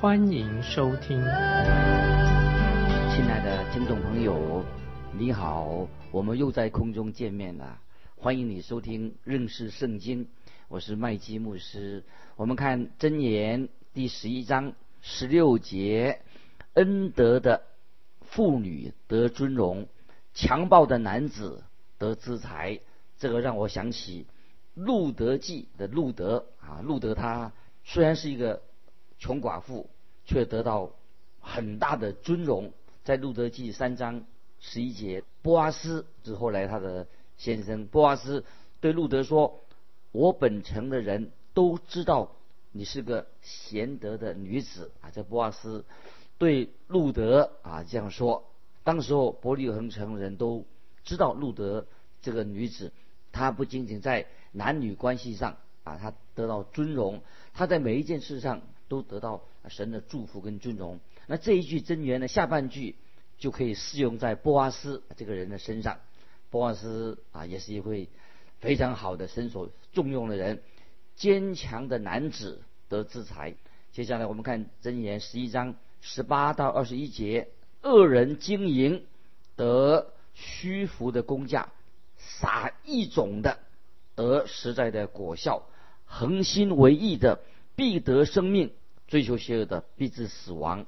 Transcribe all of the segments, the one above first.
欢迎收听。亲爱的听众朋友，你好，我们又在空中见面了，欢迎你收听认识圣经。我是麦基牧师。我们看箴言第十一章十六节：恩德的妇女得尊荣，强暴的男子得资财。这个让我想起路德记的路德啊，路德他虽然是一个穷寡妇，却得到很大的尊荣。在路德记三章十一节，波阿斯是后来他的先生，波阿斯对路德说。我本城的人都知道你是个贤德的女子啊！这波阿斯对路德啊这样说。当时候伯利恒城人都知道路德这个女子，她不仅仅在男女关系上啊，她得到尊荣，她在每一件事上都得到神的祝福跟尊荣。那这一句真言的下半句就可以适用在波阿斯这个人的身上。波阿斯啊，也是一位。非常好的身所重用的人，坚强的男子得资财。接下来我们看箴言十一章十八到二十一节：恶人经营得虚浮的工价，撒一种的得实在的果效，恒心为义的必得生命，追求邪恶的必致死亡。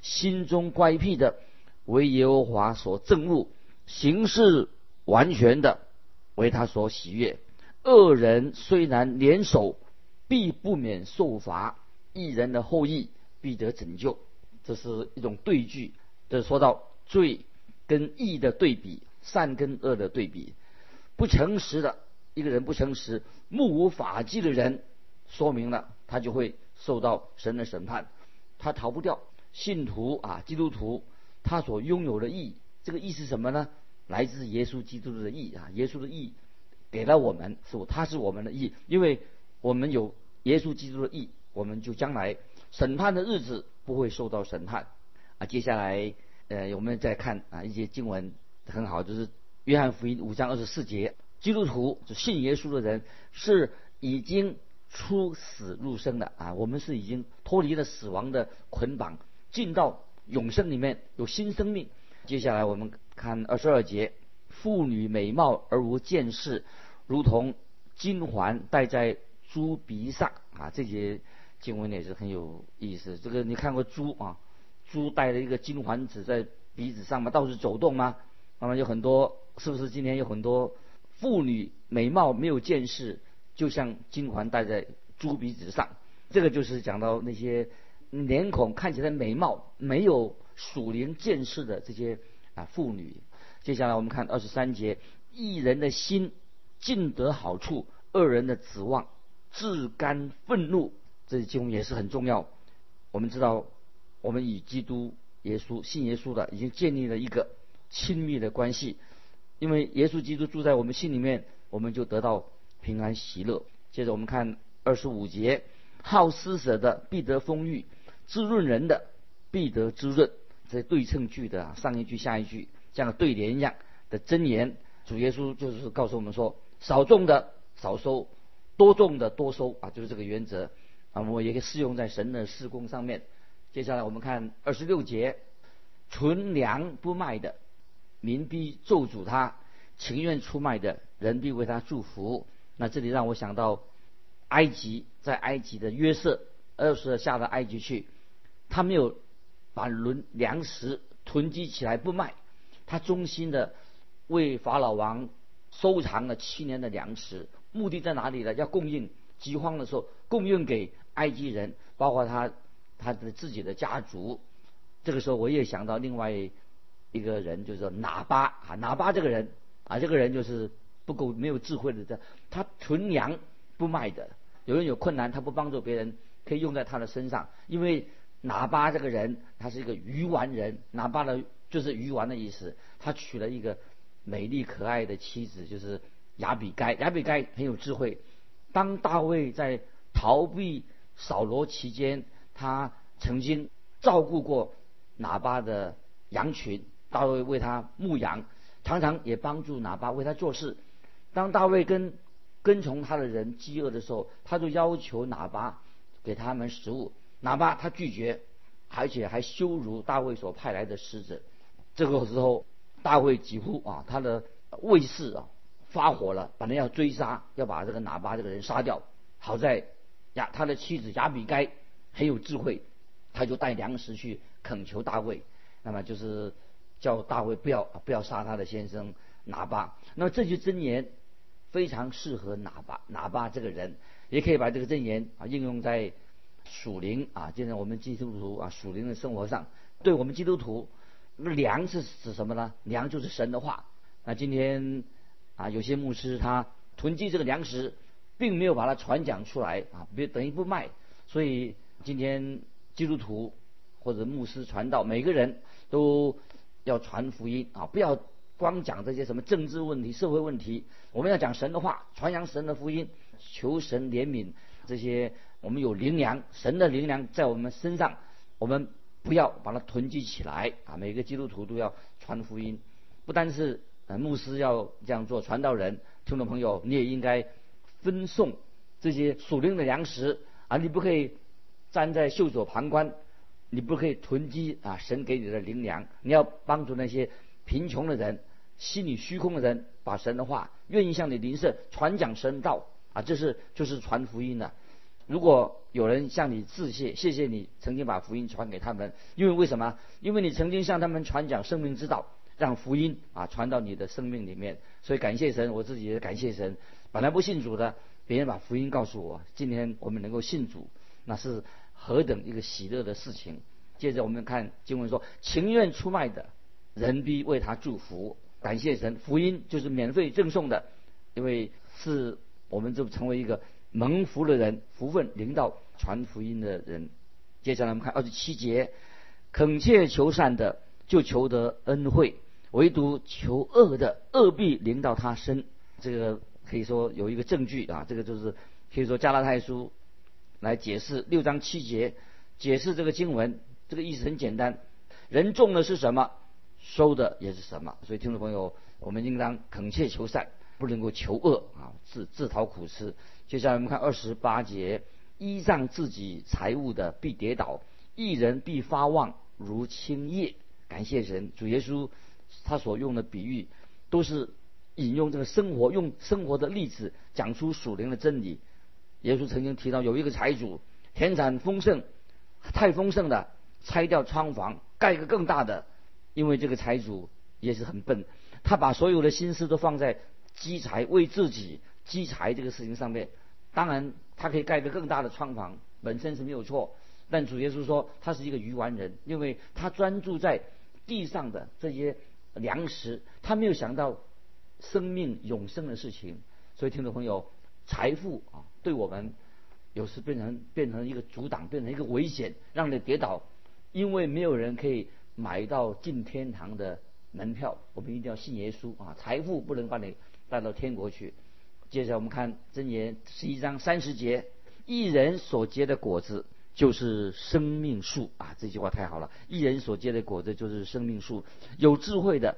心中乖僻的为耶和华所憎恶，行事完全的。为他所喜悦，恶人虽然联手，必不免受罚；一人的后裔必得拯救。这是一种对句，这说到罪跟义的对比，善跟恶的对比。不诚实的一个人，不诚实、目无法纪的人，说明了他就会受到神的审判，他逃不掉。信徒啊，基督徒，他所拥有的义，这个义是什么呢？来自耶稣基督的义啊，耶稣的义给了我们，是他是我们的义，因为我们有耶稣基督的义，我们就将来审判的日子不会受到审判啊。接下来呃，我们再看啊一些经文很好，就是约翰福音五章二十四节，基督徒就信耶稣的人是已经出死入生的啊，我们是已经脱离了死亡的捆绑，进到永生里面有新生命。接下来我们。看二十二节，妇女美貌而无见识，如同金环戴在猪鼻上啊！这些经文也是很有意思。这个你看过猪啊？猪戴了一个金环子在鼻子上嘛，到处走动吗？那么有很多，是不是今天有很多妇女美貌没有见识，就像金环戴在猪鼻子上？这个就是讲到那些脸孔看起来美貌没有属灵见识的这些。啊，妇女。接下来我们看二十三节，一人的心尽得好处，二人的指望自甘愤怒。这经文也是很重要。我们知道，我们与基督耶稣信耶稣的，已经建立了一个亲密的关系。因为耶稣基督住在我们心里面，我们就得到平安喜乐。接着我们看二十五节，好施舍的必得丰裕，滋润人的必得滋润。这对称句的啊上一句下一句，像对联一样的箴言，主耶稣就是告诉我们说：少种的少收，多种的多收啊，就是这个原则啊。我也可以适用在神的施工上面。接下来我们看二十六节，存粮不卖的，民必咒诅他；情愿出卖的人必为他祝福。那这里让我想到埃及，在埃及的约瑟二十下到埃及去，他没有。把轮粮食囤积起来不卖，他忠心的为法老王收藏了七年的粮食，目的在哪里呢？要供应饥荒的时候供应给埃及人，包括他他的自己的家族。这个时候我也想到另外一个人，就是说拿巴啊，拿巴这个人啊，这个人就是不够没有智慧的这，他存粮不卖的。有人有困难，他不帮助别人，可以用在他的身上，因为。拿巴这个人，他是一个鱼丸人，拿巴的就是鱼丸的意思。他娶了一个美丽可爱的妻子，就是亚比该。亚比该很有智慧。当大卫在逃避扫罗期间，他曾经照顾过拿巴的羊群，大卫为他牧羊，常常也帮助拿巴为他做事。当大卫跟跟从他的人饥饿的时候，他就要求喇巴给他们食物，喇叭他拒绝，而且还羞辱大卫所派来的使者。这个时候，大卫几乎啊，他的卫士啊发火了，本来要追杀，要把这个喇巴这个人杀掉。好在亚他的妻子亚比该很有智慧，他就带粮食去恳求大卫，那么就是叫大卫不要不要杀他的先生喇巴。那么这句箴言。非常适合哪巴哪巴这个人，也可以把这个箴言啊应用在属灵啊，现在我们基督徒啊属灵的生活上。对我们基督徒，粮是指什么呢？粮就是神的话。那今天啊，有些牧师他囤积这个粮食，并没有把它传讲出来啊，别等于不卖。所以今天基督徒或者牧师传道，每个人都要传福音啊，不要。光讲这些什么政治问题、社会问题，我们要讲神的话，传扬神的福音，求神怜悯这些。我们有灵粮，神的灵粮在我们身上，我们不要把它囤积起来啊！每个基督徒都要传福音，不单是呃牧师要这样做，传道人、听众朋友，你也应该分送这些属灵的粮食啊！你不可以站在袖手旁观，你不可以囤积啊神给你的灵粮，你要帮助那些。贫穷的人，心里虚空的人，把神的话愿意向你灵舍传讲神道啊，这是就是传福音的。如果有人向你致谢，谢谢你曾经把福音传给他们，因为为什么？因为你曾经向他们传讲生命之道，让福音啊传到你的生命里面。所以感谢神，我自己也感谢神。本来不信主的，别人把福音告诉我，今天我们能够信主，那是何等一个喜乐的事情。接着我们看经文说，情愿出卖的。人必为他祝福，感谢神，福音就是免费赠送的，因为是我们就成为一个蒙福的人，福分领导传福音的人。接下来我们看二十七节，恳切求善的就求得恩惠，唯独求恶的恶必临到他身。这个可以说有一个证据啊，这个就是可以说加拉太书来解释六章七节，解释这个经文，这个意思很简单，人种的是什么？收的也是什么？所以听众朋友，我们应当恳切求善，不能够求恶啊，自自讨苦吃。接下来我们看二十八节：依仗自己财物的必跌倒，一人必发旺如青叶。感谢神，主耶稣他所用的比喻都是引用这个生活，用生活的例子讲出属灵的真理。耶稣曾经提到有一个财主，田产丰盛，太丰盛的，拆掉仓房，盖一个更大的。因为这个财主也是很笨，他把所有的心思都放在积财为自己积财这个事情上面。当然，他可以盖个更大的窗房，本身是没有错。但主耶稣说他是一个愚顽人，因为他专注在地上的这些粮食，他没有想到生命永生的事情。所以，听众朋友，财富啊，对我们有时变成变成一个阻挡，变成一个危险，让你跌倒，因为没有人可以。买到进天堂的门票，我们一定要信耶稣啊！财富不能把你带到天国去。接着我们看箴言十一章三十节：一人所结的果子就是生命树啊！这句话太好了，一人所结的果子就是生命树。有智慧的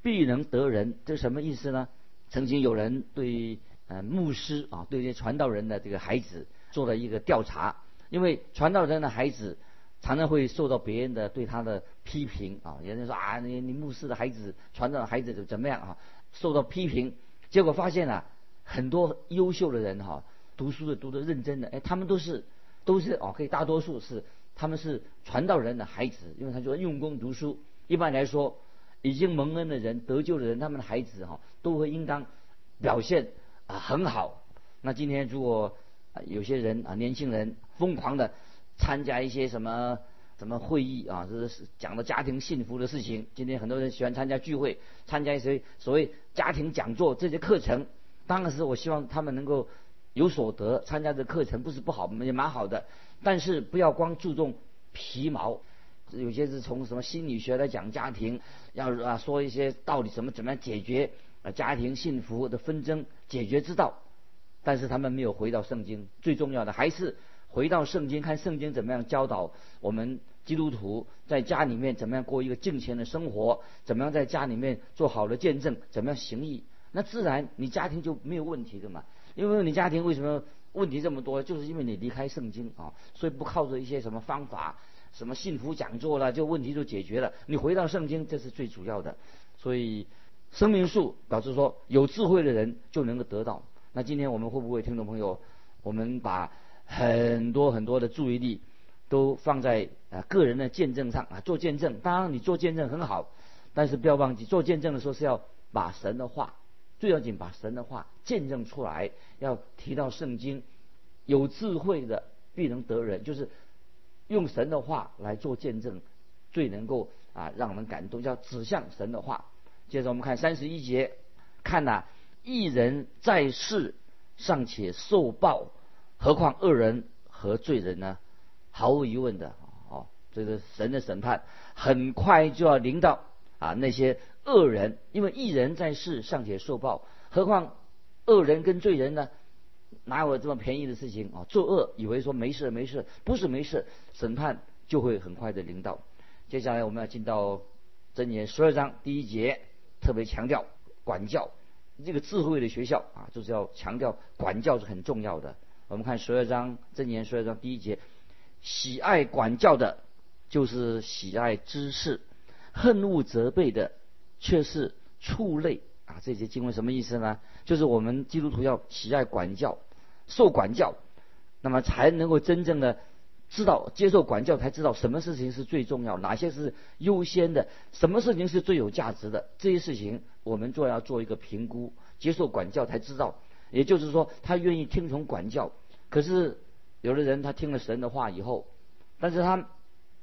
必能得人，这什么意思呢？曾经有人对呃牧师啊，对这些传道人的这个孩子做了一个调查，因为传道人的孩子。常常会受到别人的对他的批评啊，有人说啊，你你牧师的孩子、传道的孩子怎怎么样啊？受到批评，结果发现啊，很多优秀的人哈，读书的读得认真的，哎，他们都是都是哦，可以大多数是他们是传道人的孩子，因为他就用功读书。一般来说，已经蒙恩的人、得救的人，他们的孩子哈，都会应当表现啊很好。那今天如果有些人啊，年轻人疯狂的。参加一些什么什么会议啊？这是讲的家庭幸福的事情。今天很多人喜欢参加聚会，参加一些所谓家庭讲座这些课程。当然是我希望他们能够有所得，参加这课程不是不好，也蛮好的。但是不要光注重皮毛。有些是从什么心理学来讲家庭，要啊说一些道理，怎么怎么样解决啊家庭幸福的纷争解决之道。但是他们没有回到圣经，最重要的还是回到圣经，看圣经怎么样教导我们基督徒在家里面怎么样过一个敬虔的生活，怎么样在家里面做好的见证，怎么样行义，那自然你家庭就没有问题的嘛。因为你家庭为什么问题这么多，就是因为你离开圣经啊，所以不靠着一些什么方法，什么幸福讲座了，就问题就解决了。你回到圣经，这是最主要的。所以生命树表示说，有智慧的人就能够得到。那今天我们会不会听众朋友，我们把很多很多的注意力都放在啊个人的见证上啊做见证？当然你做见证很好，但是不要忘记做见证的时候是要把神的话，最要紧把神的话见证出来，要提到圣经，有智慧的必能得人，就是用神的话来做见证，最能够啊让人感动，叫指向神的话。接着我们看三十一节，看呐。一人在世尚且受报，何况恶人和罪人呢？毫无疑问的，哦，这个神的审判很快就要临到啊那些恶人，因为一人在世尚且受报，何况恶人跟罪人呢？哪有这么便宜的事情啊？作恶以为说没事没事，不是没事，审判就会很快的临到。接下来我们要进到箴言十二章第一节，特别强调管教。这个智慧的学校啊，就是要强调管教是很重要的。我们看十二章正言十二章第一节，喜爱管教的，就是喜爱知识；恨恶责备的，却是畜类啊。这些经文什么意思呢？就是我们基督徒要喜爱管教，受管教，那么才能够真正的知道接受管教，才知道什么事情是最重要，哪些是优先的，什么事情是最有价值的。这些事情。我们做要做一个评估，接受管教才知道。也就是说，他愿意听从管教。可是有的人他听了神的话以后，但是他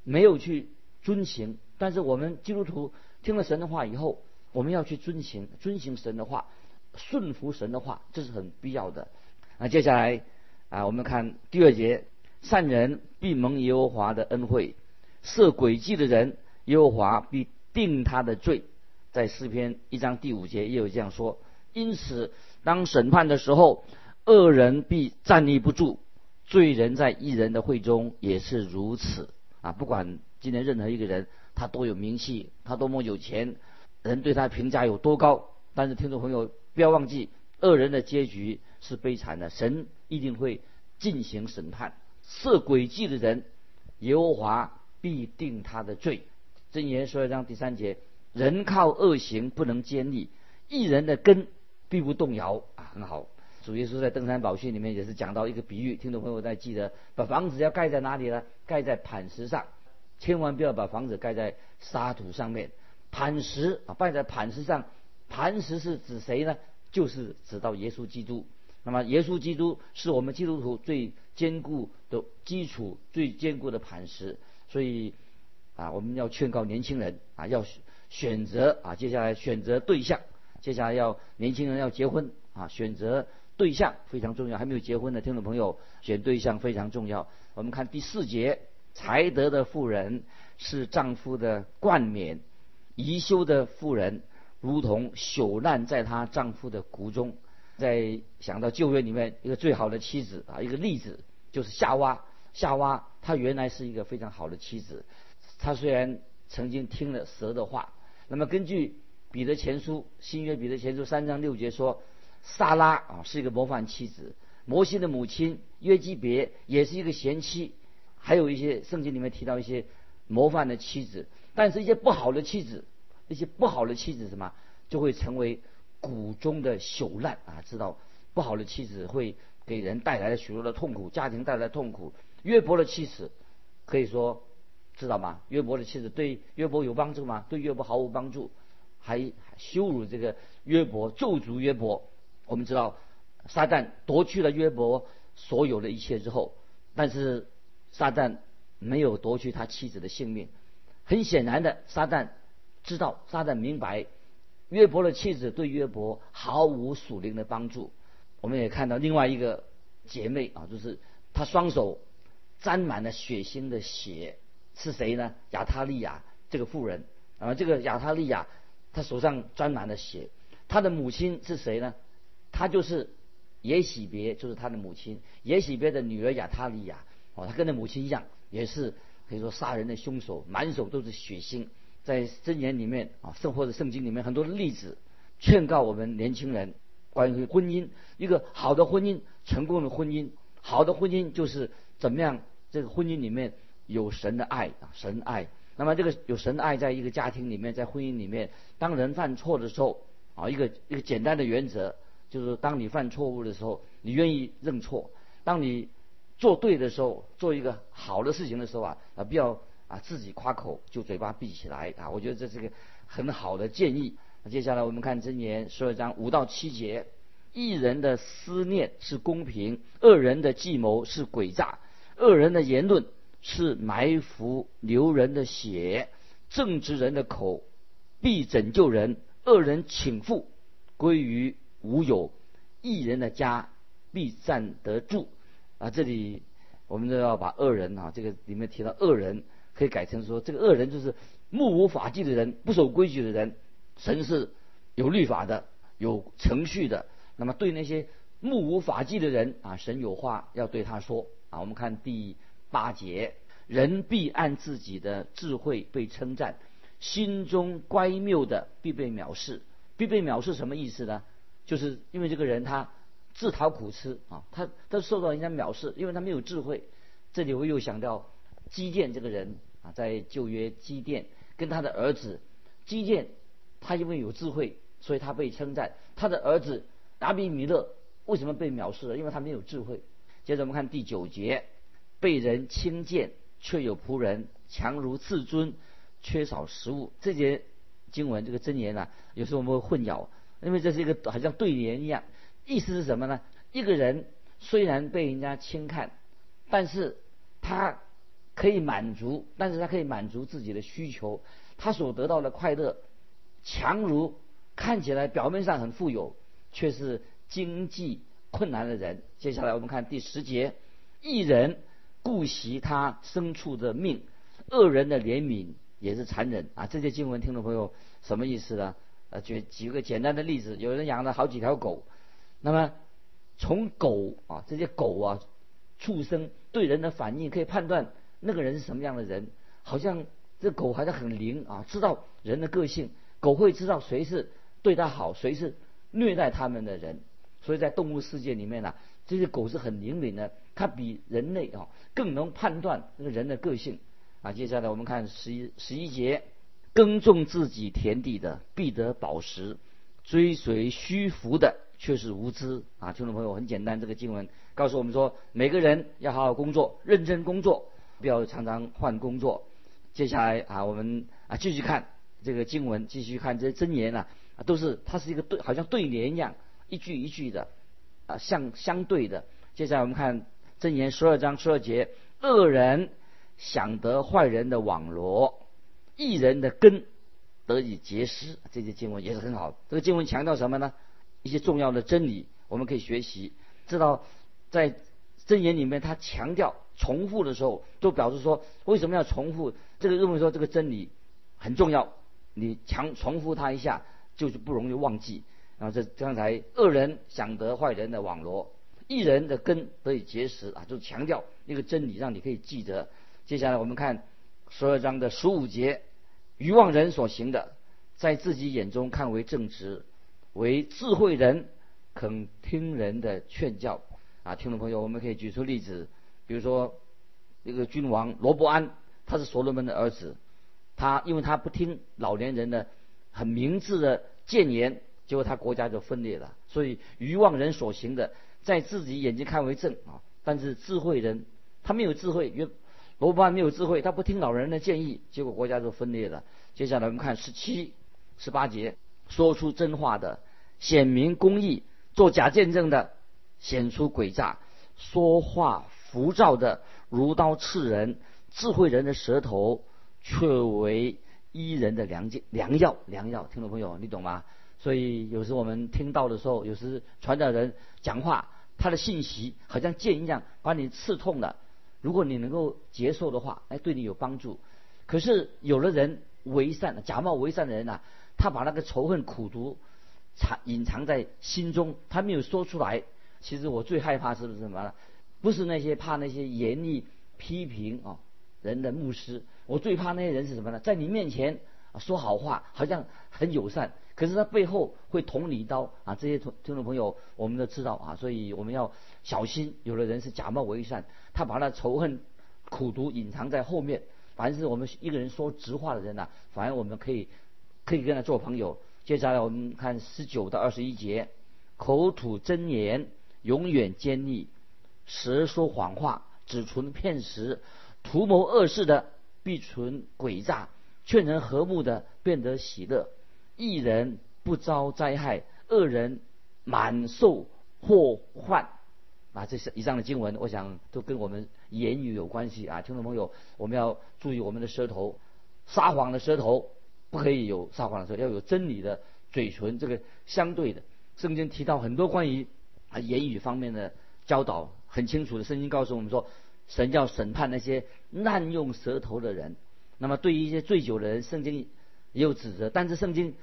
没有去遵行。但是我们基督徒听了神的话以后，我们要去遵行，遵行神的话，顺服神的话，这是很必要的。那接下来啊，我们看第二节：善人必蒙耶和华的恩惠，设诡计的人，耶和华必定他的罪。在诗篇一章第五节也有这样说，因此当审判的时候，恶人必站立不住，罪人在一人的会中也是如此啊！不管今天任何一个人，他多有名气，他多么有钱，人对他评价有多高，但是听众朋友不要忘记，恶人的结局是悲惨的，神一定会进行审判，设诡计的人，耶和华必定他的罪。箴言说一章第三节。人靠恶行不能坚立，一人的根必不动摇啊，很好。主耶稣在登山宝训里面也是讲到一个比喻，听众朋友在记得，把房子要盖在哪里呢？盖在磐石上，千万不要把房子盖在沙土上面。磐石啊，盖在磐石上，磐石是指谁呢？就是指到耶稣基督。那么耶稣基督是我们基督徒最坚固的基础，最坚固的磐石。所以啊，我们要劝告年轻人啊，要。选择啊，接下来选择对象，接下来要年轻人要结婚啊，选择对象非常重要。还没有结婚的听众朋友，选对象非常重要。我们看第四节，才德的妇人是丈夫的冠冕，宜修的妇人如同朽烂在她丈夫的骨中。在想到旧约里面一个最好的妻子啊，一个例子就是夏娃。夏娃她原来是一个非常好的妻子，她虽然曾经听了蛇的话。那么根据彼得前书新约彼得前书三章六节说，萨拉啊是一个模范妻子，摩西的母亲约基别也是一个贤妻，还有一些圣经里面提到一些模范的妻子，但是一些不好的妻子，一些不好的妻子什么就会成为谷中的朽烂啊，知道不好的妻子会给人带来了许多的痛苦，家庭带来痛苦。约伯的妻子可以说。知道吗？约伯的妻子对约伯有帮助吗？对约伯毫无帮助，还羞辱这个约伯，咒诅约伯。我们知道，撒旦夺去了约伯所有的一切之后，但是撒旦没有夺去他妻子的性命。很显然的，撒旦知道，撒旦明白，约伯的妻子对约伯毫无属灵的帮助。我们也看到另外一个姐妹啊，就是她双手沾满了血腥的血。是谁呢？亚他利亚这个妇人啊，这个亚他利亚，他手上沾满了血。他的母亲是谁呢？他就是耶喜别，就是他的母亲耶喜别的女儿亚他利亚。哦，他跟她母亲一样，也是可以说杀人的凶手，满手都是血腥。在箴言里面啊，圣或者圣经里面很多的例子，劝告我们年轻人关于婚姻，一个好的婚姻，成功的婚姻，好的婚姻就是怎么样？这个婚姻里面有神的爱啊，神爱。那么这个有神的爱，在一个家庭里面，在婚姻里面，当人犯错的时候啊，一个一个简单的原则就是，当你犯错误的时候，你愿意认错；当你做对的时候，做一个好的事情的时候啊，啊，不要。啊，自己夸口就嘴巴闭起来啊！我觉得这是个很好的建议。那接下来我们看箴言十二章五到七节：一人的思念是公平，恶人的计谋是诡诈，恶人的言论是埋伏流人的血，正直人的口必拯救人，恶人请复归于无有，一人的家必站得住。啊，这里我们都要把恶人啊，这个里面提到恶人。可以改成说，这个恶人就是目无法纪的人，不守规矩的人。神是有律法的，有程序的。那么对那些目无法纪的人啊，神有话要对他说啊。我们看第八节，人必按自己的智慧被称赞，心中乖谬的必被藐视。必被藐视什么意思呢？就是因为这个人他自讨苦吃啊，他他受到人家藐视，因为他没有智慧。这里我又想到基甸这个人。啊，在旧约基甸跟他的儿子基甸，他因为有智慧，所以他被称赞。他的儿子达比米勒为什么被藐视了？因为他没有智慧。接着我们看第九节，被人轻贱，却有仆人强如自尊，缺少食物。这节经文这个箴言啊，有时候我们会混淆，因为这是一个好像对联一样，意思是什么呢？一个人虽然被人家轻看，但是他。可以满足，但是他可以满足自己的需求，他所得到的快乐，强如看起来表面上很富有，却是经济困难的人。接下来我们看第十节，一人顾惜他牲畜的命，恶人的怜悯也是残忍啊！这些经文听众朋友什么意思呢？呃，举举个简单的例子，有人养了好几条狗，那么从狗啊这些狗啊畜生对人的反应可以判断。那个人是什么样的人？好像这狗好像很灵啊，知道人的个性。狗会知道谁是对它好，谁是虐待它们的人。所以在动物世界里面呢，这些狗是很灵敏的，它比人类啊更能判断那个人的个性啊。接下来我们看十一十一节：耕种自己田地的必得宝石，追随虚浮的却是无知啊。听众朋友，很简单，这个经文告诉我们说，每个人要好好工作，认真工作。不要常常换工作。接下来啊，我们啊继续看这个经文，继续看这些真言啊，都是它是一个对，好像对联一样，一句一句的啊相相对的。接下来我们看真言十二章十二节：恶人想得坏人的网罗，一人的根得以结实。这些经文也是很好。这个经文强调什么呢？一些重要的真理，我们可以学习，知道在真言里面，他强调。重复的时候，都表示说为什么要重复？这个认为说这个真理很重要，你强重复它一下，就是不容易忘记。然后这刚才恶人想得坏人的网罗，一人的根得以结实啊，就强调一个真理，让你可以记得。接下来我们看十二章的十五节，愚妄人所行的，在自己眼中看为正直，为智慧人肯听人的劝教啊。听众朋友，我们可以举出例子。比如说，那个君王罗伯安，他是所罗门的儿子，他因为他不听老年人的很明智的谏言，结果他国家就分裂了。所以愚妄人所行的，在自己眼睛看为正啊，但是智慧人他没有智慧，罗伯安没有智慧，他不听老人的建议，结果国家就分裂了。接下来我们看十七、十八节，说出真话的显明公义，做假见证的显出诡诈，说话。浮躁的如刀刺人，智慧人的舌头却为伊人的良剂良药良药。听众朋友，你懂吗？所以有时我们听到的时候，有时传道人讲话，他的信息好像剑一样，把你刺痛了。如果你能够接受的话，哎，对你有帮助。可是有的人为善，假冒为善的人呐，他把那个仇恨、苦毒藏隐藏在心中，他没有说出来。其实我最害怕是不是什么呢？不是那些怕那些严厉批评啊人的牧师，我最怕那些人是什么呢？在你面前说好话，好像很友善，可是他背后会捅你一刀啊！这些听听众朋友，我们都知道啊，所以我们要小心。有的人是假冒为善，他把那仇恨、苦毒隐藏在后面。凡是我们一个人说直话的人呐，反而我们可以可以跟他做朋友。接下来我们看十九到二十一节，口吐真言，永远坚毅。舌说谎话，只存骗食；图谋恶事的，必存诡诈；劝人和睦的，变得喜乐。一人不遭灾害，恶人满受祸患。啊，这是以上的经文，我想都跟我们言语有关系啊，听众朋友，我们要注意我们的舌头，撒谎的舌头不可以有撒谎的舌头，要有真理的嘴唇。这个相对的，圣经提到很多关于啊言语方面的教导。很清楚的，圣经告诉我们说，神要审判那些滥用舌头的人。那么对于一些醉酒的人，圣经也有指责。但是圣经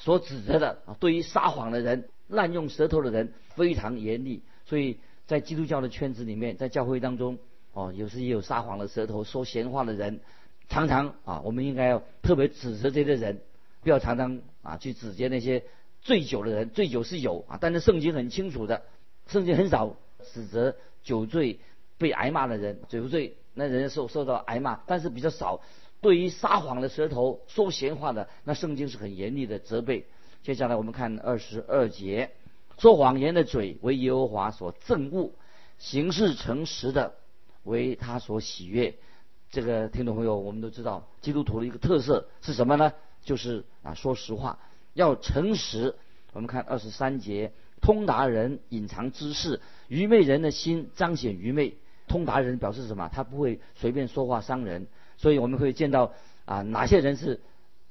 所指责的啊，对于撒谎的人、滥用舌头的人非常严厉。所以在基督教的圈子里面，在教会当中，哦，有时也有撒谎的舌头、说闲话的人。常常啊，我们应该要特别指责这些人，不要常常啊去指责那些醉酒的人。醉酒是有啊，但是圣经很清楚的，圣经很少指责。酒醉被挨骂的人，酒醉那人受受到挨骂，但是比较少。对于撒谎的舌头、说闲话的，那圣经是很严厉的责备。接下来我们看二十二节，说谎言的嘴为耶和华所憎恶，行事诚实的为他所喜悦。这个听众朋友，我们都知道，基督徒的一个特色是什么呢？就是啊，说实话，要诚实。我们看二十三节。通达人隐藏知识，愚昧人的心彰显愚昧。通达人表示什么？他不会随便说话伤人。所以我们可以见到啊，哪些人是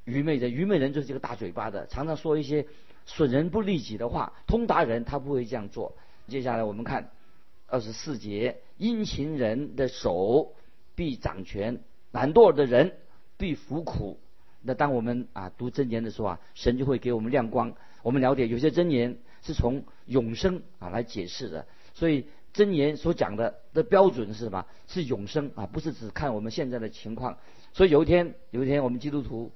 愚昧的？愚昧人就是这个大嘴巴的，常常说一些损人不利己的话。通达人他不会这样做。接下来我们看二十四节：殷勤人的手必掌权，懒惰的人必服苦。那当我们啊读真言的时候啊，神就会给我们亮光。我们了解有些真言。是从永生啊来解释的，所以真言所讲的的标准是什么？是永生啊，不是只看我们现在的情况。所以有一天，有一天我们基督徒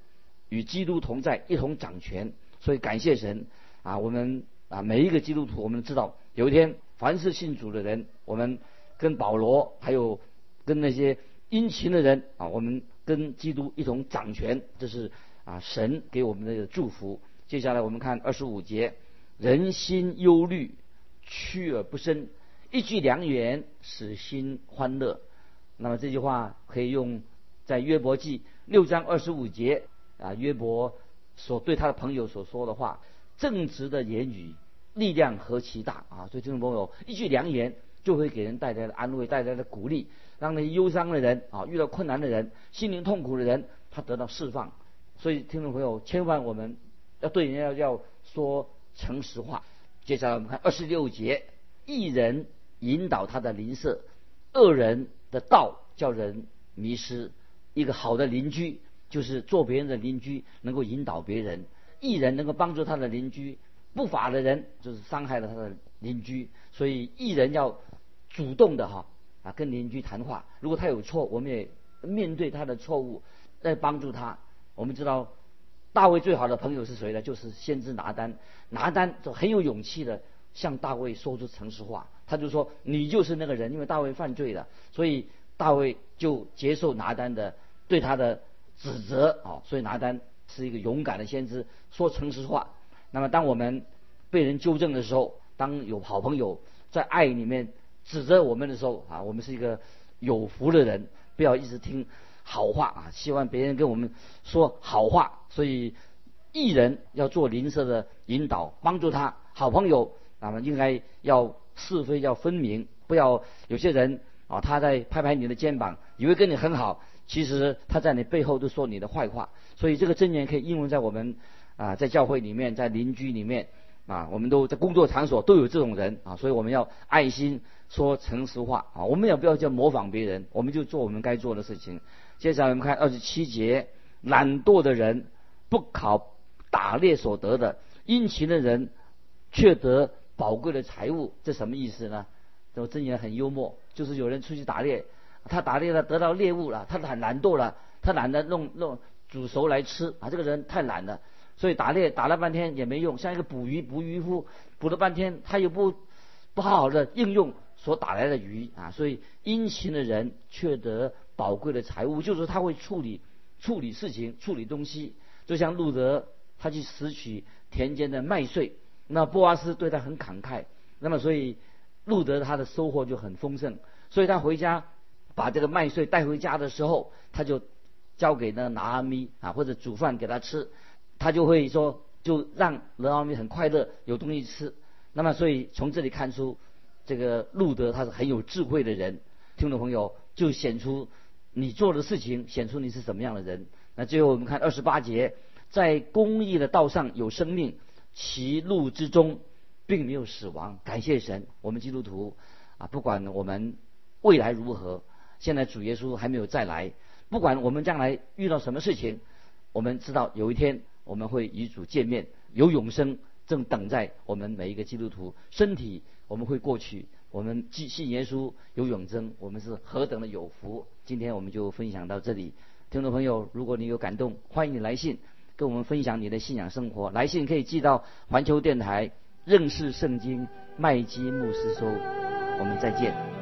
与基督同在，一同掌权。所以感谢神啊，我们啊每一个基督徒，我们知道有一天凡是信主的人，我们跟保罗还有跟那些殷勤的人啊，我们跟基督一同掌权，这是啊神给我们的祝福。接下来我们看二十五节。人心忧虑，屈而不伸；一句良言，使心欢乐。那么这句话可以用在约伯记六章二十五节啊，约伯所对他的朋友所说的话，正直的言语力量何其大啊！所以听众朋友，一句良言就会给人带来的安慰，带来的鼓励，让那些忧伤的人啊，遇到困难的人，心灵痛苦的人，他得到释放。所以听众朋友，千万我们要对人家要说。诚实话。接下来我们看二十六节：一人引导他的邻舍，恶人的道叫人迷失。一个好的邻居就是做别人的邻居，能够引导别人；一人能够帮助他的邻居，不法的人就是伤害了他的邻居。所以一人要主动的哈啊跟邻居谈话。如果他有错，我们也面对他的错误，再帮助他。我们知道。大卫最好的朋友是谁呢？就是先知拿单。拿单就很有勇气的向大卫说出诚实话。他就说：“你就是那个人，因为大卫犯罪了，所以大卫就接受拿单的对他的指责啊。所以拿单是一个勇敢的先知，说诚实话。那么当我们被人纠正的时候，当有好朋友在爱里面指责我们的时候啊，我们是一个有福的人，不要一直听。”好话啊，希望别人跟我们说好话，所以艺人要做邻舍的引导，帮助他。好朋友那么应该要是非要分明，不要有些人啊，他在拍拍你的肩膀，以为跟你很好，其实他在你背后都说你的坏话。所以这个箴言可以应用在我们啊，在教会里面，在邻居里面，啊，我们都在工作场所都有这种人啊，所以我们要爱心说诚实话啊，我们也不要叫模仿别人，我们就做我们该做的事情。接下来我们看二十七节，懒惰的人不考打猎所得的，殷勤的人却得宝贵的财物，这什么意思呢？这真言很幽默，就是有人出去打猎，他打猎了得到猎物了，他很懒惰了，他懒得弄弄煮熟来吃啊，这个人太懒了。所以打猎打了半天也没用，像一个捕鱼捕鱼夫捕了半天，他又不不好好的应用所打来的鱼啊，所以殷勤的人却得宝贵的财物，就是他会处理处理事情，处理东西。就像路德他去拾取田间的麦穗，那波阿斯对他很慷慨，那么所以路德他的收获就很丰盛，所以他回家把这个麦穗带回家的时候，他就交给那拿阿咪啊，或者煮饭给他吃。他就会说，就让罗奥米很快乐，有东西吃。那么，所以从这里看出，这个路德他是很有智慧的人。听众朋友，就显出你做的事情，显出你是什么样的人。那最后我们看二十八节，在公益的道上有生命，其路之中并没有死亡。感谢神，我们基督徒啊，不管我们未来如何，现在主耶稣还没有再来，不管我们将来遇到什么事情，我们知道有一天。我们会与主见面，有永生正等在我们每一个基督徒身体。我们会过去，我们信信耶稣有永生，我们是何等的有福！今天我们就分享到这里，听众朋友，如果你有感动，欢迎你来信跟我们分享你的信仰生活。来信可以寄到环球电台认识圣经麦基牧师收。我们再见。